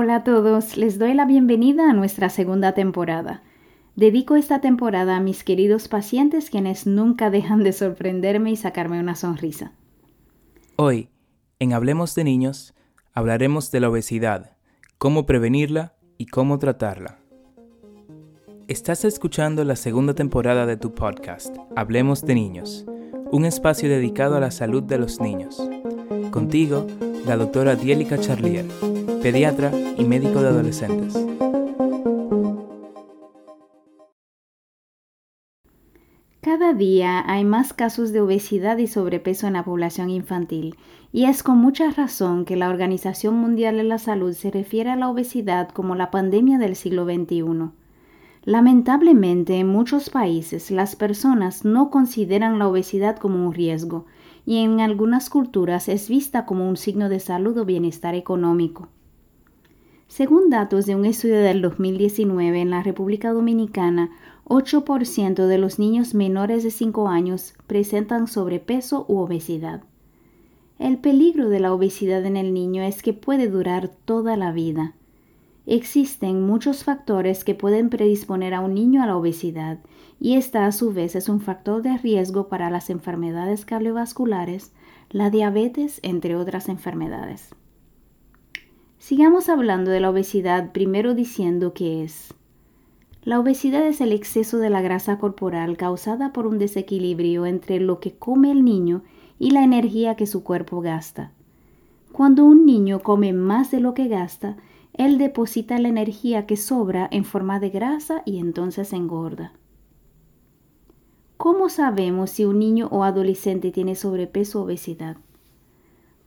Hola a todos, les doy la bienvenida a nuestra segunda temporada. Dedico esta temporada a mis queridos pacientes quienes nunca dejan de sorprenderme y sacarme una sonrisa. Hoy, en Hablemos de Niños, hablaremos de la obesidad, cómo prevenirla y cómo tratarla. Estás escuchando la segunda temporada de tu podcast, Hablemos de Niños, un espacio dedicado a la salud de los niños. Contigo, la doctora Dielica Charlier, pediatra y médico de adolescentes. Cada día hay más casos de obesidad y sobrepeso en la población infantil, y es con mucha razón que la Organización Mundial de la Salud se refiere a la obesidad como la pandemia del siglo XXI. Lamentablemente, en muchos países las personas no consideran la obesidad como un riesgo, y en algunas culturas es vista como un signo de salud o bienestar económico. Según datos de un estudio del 2019 en la República Dominicana, 8% de los niños menores de 5 años presentan sobrepeso u obesidad. El peligro de la obesidad en el niño es que puede durar toda la vida. Existen muchos factores que pueden predisponer a un niño a la obesidad y esta a su vez es un factor de riesgo para las enfermedades cardiovasculares, la diabetes, entre otras enfermedades. Sigamos hablando de la obesidad primero diciendo que es. La obesidad es el exceso de la grasa corporal causada por un desequilibrio entre lo que come el niño y la energía que su cuerpo gasta. Cuando un niño come más de lo que gasta, él deposita la energía que sobra en forma de grasa y entonces engorda. ¿Cómo sabemos si un niño o adolescente tiene sobrepeso o obesidad?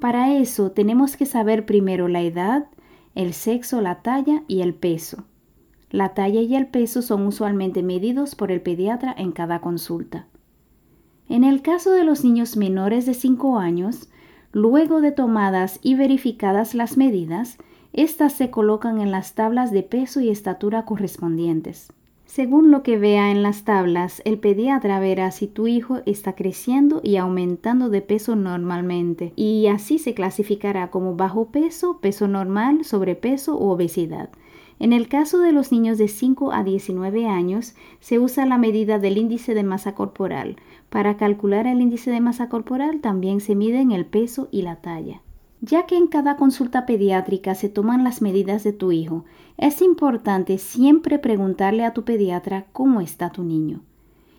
Para eso tenemos que saber primero la edad, el sexo, la talla y el peso. La talla y el peso son usualmente medidos por el pediatra en cada consulta. En el caso de los niños menores de 5 años, luego de tomadas y verificadas las medidas, éstas se colocan en las tablas de peso y estatura correspondientes. Según lo que vea en las tablas, el pediatra verá si tu hijo está creciendo y aumentando de peso normalmente, y así se clasificará como bajo peso, peso normal, sobrepeso u obesidad. En el caso de los niños de 5 a 19 años, se usa la medida del índice de masa corporal. Para calcular el índice de masa corporal también se miden el peso y la talla. Ya que en cada consulta pediátrica se toman las medidas de tu hijo, es importante siempre preguntarle a tu pediatra cómo está tu niño.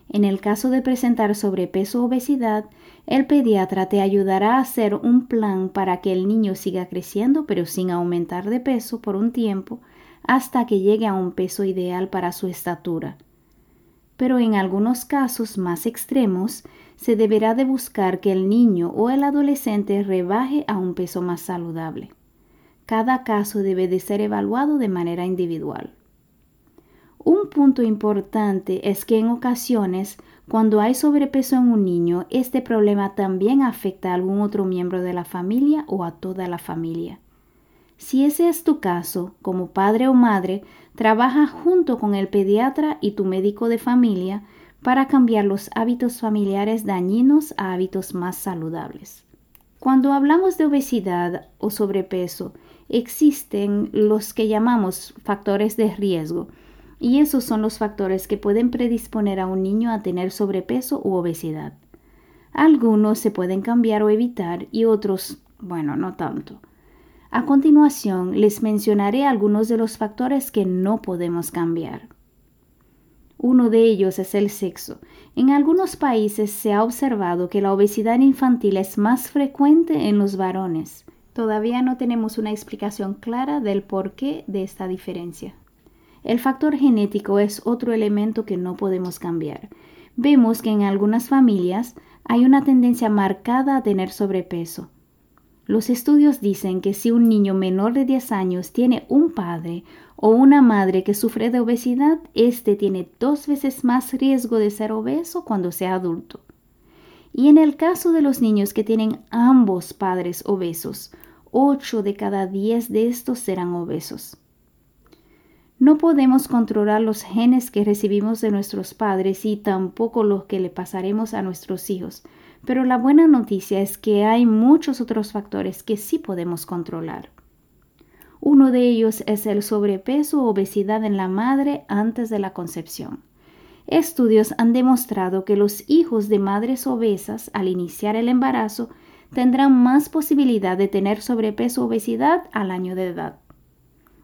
En el caso de presentar sobrepeso o obesidad, el pediatra te ayudará a hacer un plan para que el niño siga creciendo pero sin aumentar de peso por un tiempo hasta que llegue a un peso ideal para su estatura. Pero en algunos casos más extremos, se deberá de buscar que el niño o el adolescente rebaje a un peso más saludable. Cada caso debe de ser evaluado de manera individual. Un punto importante es que en ocasiones, cuando hay sobrepeso en un niño, este problema también afecta a algún otro miembro de la familia o a toda la familia. Si ese es tu caso, como padre o madre, trabaja junto con el pediatra y tu médico de familia para cambiar los hábitos familiares dañinos a hábitos más saludables. Cuando hablamos de obesidad o sobrepeso, existen los que llamamos factores de riesgo, y esos son los factores que pueden predisponer a un niño a tener sobrepeso u obesidad. Algunos se pueden cambiar o evitar y otros, bueno, no tanto. A continuación les mencionaré algunos de los factores que no podemos cambiar. Uno de ellos es el sexo. En algunos países se ha observado que la obesidad infantil es más frecuente en los varones. Todavía no tenemos una explicación clara del porqué de esta diferencia. El factor genético es otro elemento que no podemos cambiar. Vemos que en algunas familias hay una tendencia marcada a tener sobrepeso. Los estudios dicen que si un niño menor de 10 años tiene un padre o una madre que sufre de obesidad, éste tiene dos veces más riesgo de ser obeso cuando sea adulto. Y en el caso de los niños que tienen ambos padres obesos, 8 de cada 10 de estos serán obesos. No podemos controlar los genes que recibimos de nuestros padres y tampoco los que le pasaremos a nuestros hijos, pero la buena noticia es que hay muchos otros factores que sí podemos controlar. Uno de ellos es el sobrepeso o obesidad en la madre antes de la concepción. Estudios han demostrado que los hijos de madres obesas al iniciar el embarazo tendrán más posibilidad de tener sobrepeso o obesidad al año de edad.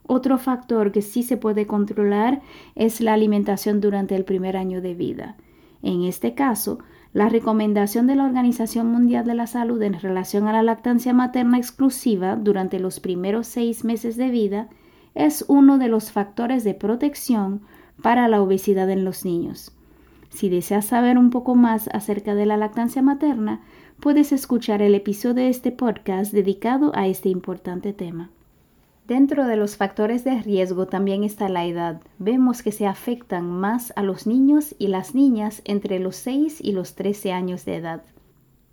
Otro factor que sí se puede controlar es la alimentación durante el primer año de vida. En este caso, la recomendación de la Organización Mundial de la Salud en relación a la lactancia materna exclusiva durante los primeros seis meses de vida es uno de los factores de protección para la obesidad en los niños. Si deseas saber un poco más acerca de la lactancia materna, puedes escuchar el episodio de este podcast dedicado a este importante tema. Dentro de los factores de riesgo también está la edad. Vemos que se afectan más a los niños y las niñas entre los 6 y los 13 años de edad.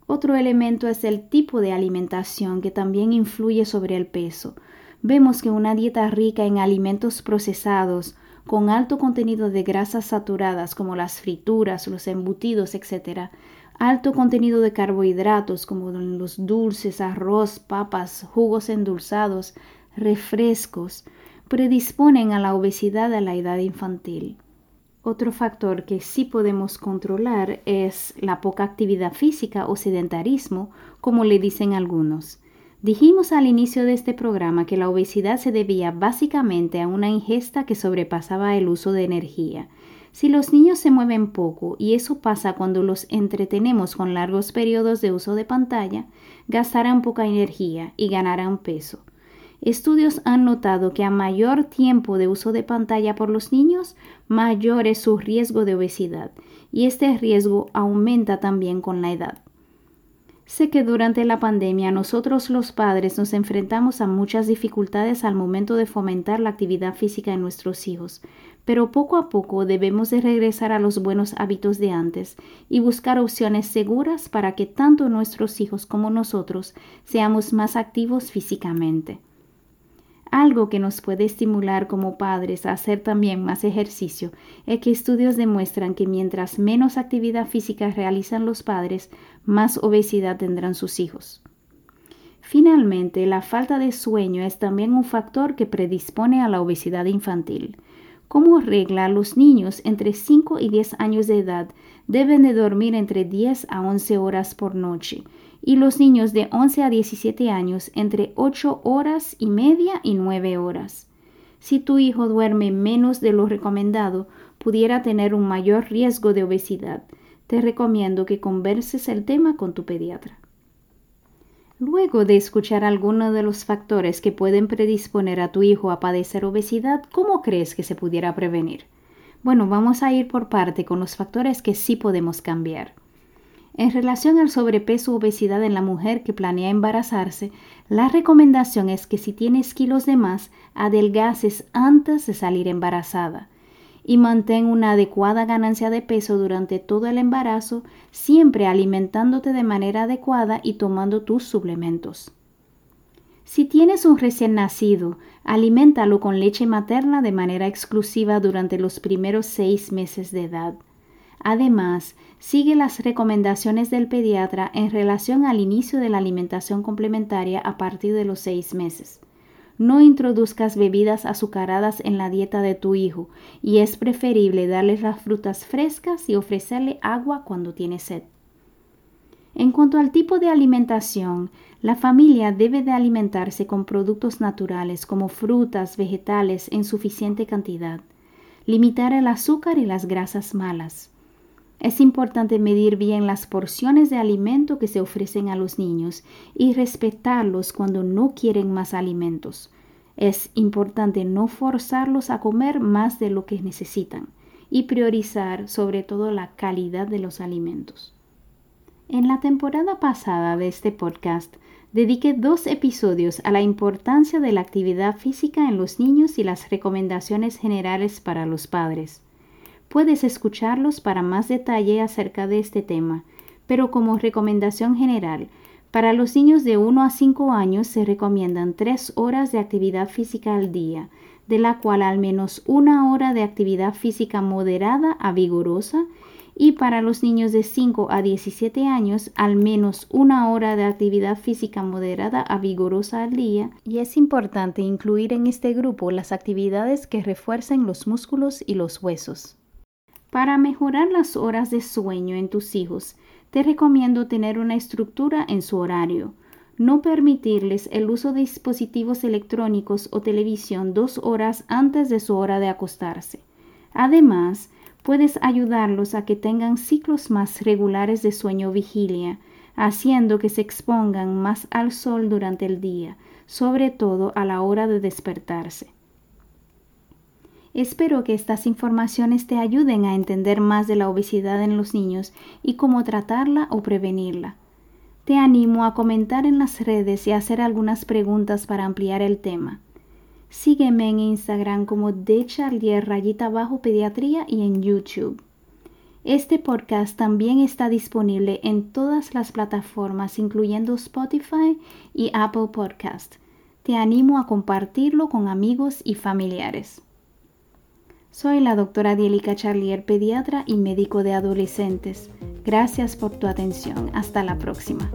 Otro elemento es el tipo de alimentación que también influye sobre el peso. Vemos que una dieta rica en alimentos procesados, con alto contenido de grasas saturadas como las frituras, los embutidos, etc., alto contenido de carbohidratos como los dulces, arroz, papas, jugos endulzados, refrescos, predisponen a la obesidad a la edad infantil. Otro factor que sí podemos controlar es la poca actividad física o sedentarismo, como le dicen algunos. Dijimos al inicio de este programa que la obesidad se debía básicamente a una ingesta que sobrepasaba el uso de energía, si los niños se mueven poco, y eso pasa cuando los entretenemos con largos periodos de uso de pantalla, gastarán poca energía y ganarán peso. Estudios han notado que a mayor tiempo de uso de pantalla por los niños, mayor es su riesgo de obesidad, y este riesgo aumenta también con la edad. Sé que durante la pandemia nosotros los padres nos enfrentamos a muchas dificultades al momento de fomentar la actividad física en nuestros hijos, pero poco a poco debemos de regresar a los buenos hábitos de antes y buscar opciones seguras para que tanto nuestros hijos como nosotros seamos más activos físicamente. Algo que nos puede estimular como padres a hacer también más ejercicio es que estudios demuestran que mientras menos actividad física realizan los padres, más obesidad tendrán sus hijos. Finalmente, la falta de sueño es también un factor que predispone a la obesidad infantil. Como regla, los niños entre 5 y 10 años de edad deben de dormir entre 10 a 11 horas por noche y los niños de 11 a 17 años entre 8 horas y media y 9 horas. Si tu hijo duerme menos de lo recomendado, pudiera tener un mayor riesgo de obesidad. Te recomiendo que converses el tema con tu pediatra. Luego de escuchar algunos de los factores que pueden predisponer a tu hijo a padecer obesidad, ¿cómo crees que se pudiera prevenir? Bueno, vamos a ir por parte con los factores que sí podemos cambiar. En relación al sobrepeso o obesidad en la mujer que planea embarazarse, la recomendación es que si tienes kilos de más, adelgaces antes de salir embarazada y mantén una adecuada ganancia de peso durante todo el embarazo, siempre alimentándote de manera adecuada y tomando tus suplementos. Si tienes un recién nacido, aliméntalo con leche materna de manera exclusiva durante los primeros seis meses de edad. Además, sigue las recomendaciones del pediatra en relación al inicio de la alimentación complementaria a partir de los seis meses. No introduzcas bebidas azucaradas en la dieta de tu hijo y es preferible darle las frutas frescas y ofrecerle agua cuando tiene sed. En cuanto al tipo de alimentación, la familia debe de alimentarse con productos naturales como frutas, vegetales en suficiente cantidad. Limitar el azúcar y las grasas malas. Es importante medir bien las porciones de alimento que se ofrecen a los niños y respetarlos cuando no quieren más alimentos. Es importante no forzarlos a comer más de lo que necesitan y priorizar sobre todo la calidad de los alimentos. En la temporada pasada de este podcast dediqué dos episodios a la importancia de la actividad física en los niños y las recomendaciones generales para los padres. Puedes escucharlos para más detalle acerca de este tema, pero como recomendación general, para los niños de 1 a 5 años se recomiendan 3 horas de actividad física al día, de la cual al menos una hora de actividad física moderada a vigorosa y para los niños de 5 a 17 años al menos una hora de actividad física moderada a vigorosa al día y es importante incluir en este grupo las actividades que refuercen los músculos y los huesos. Para mejorar las horas de sueño en tus hijos, te recomiendo tener una estructura en su horario. No permitirles el uso de dispositivos electrónicos o televisión dos horas antes de su hora de acostarse. Además, puedes ayudarlos a que tengan ciclos más regulares de sueño-vigilia, haciendo que se expongan más al sol durante el día, sobre todo a la hora de despertarse. Espero que estas informaciones te ayuden a entender más de la obesidad en los niños y cómo tratarla o prevenirla. Te animo a comentar en las redes y hacer algunas preguntas para ampliar el tema. Sígueme en Instagram como de Charlier rayita bajo pediatría y en YouTube. Este podcast también está disponible en todas las plataformas, incluyendo Spotify y Apple Podcast. Te animo a compartirlo con amigos y familiares. Soy la doctora Dielica Charlier, pediatra y médico de adolescentes. Gracias por tu atención. Hasta la próxima.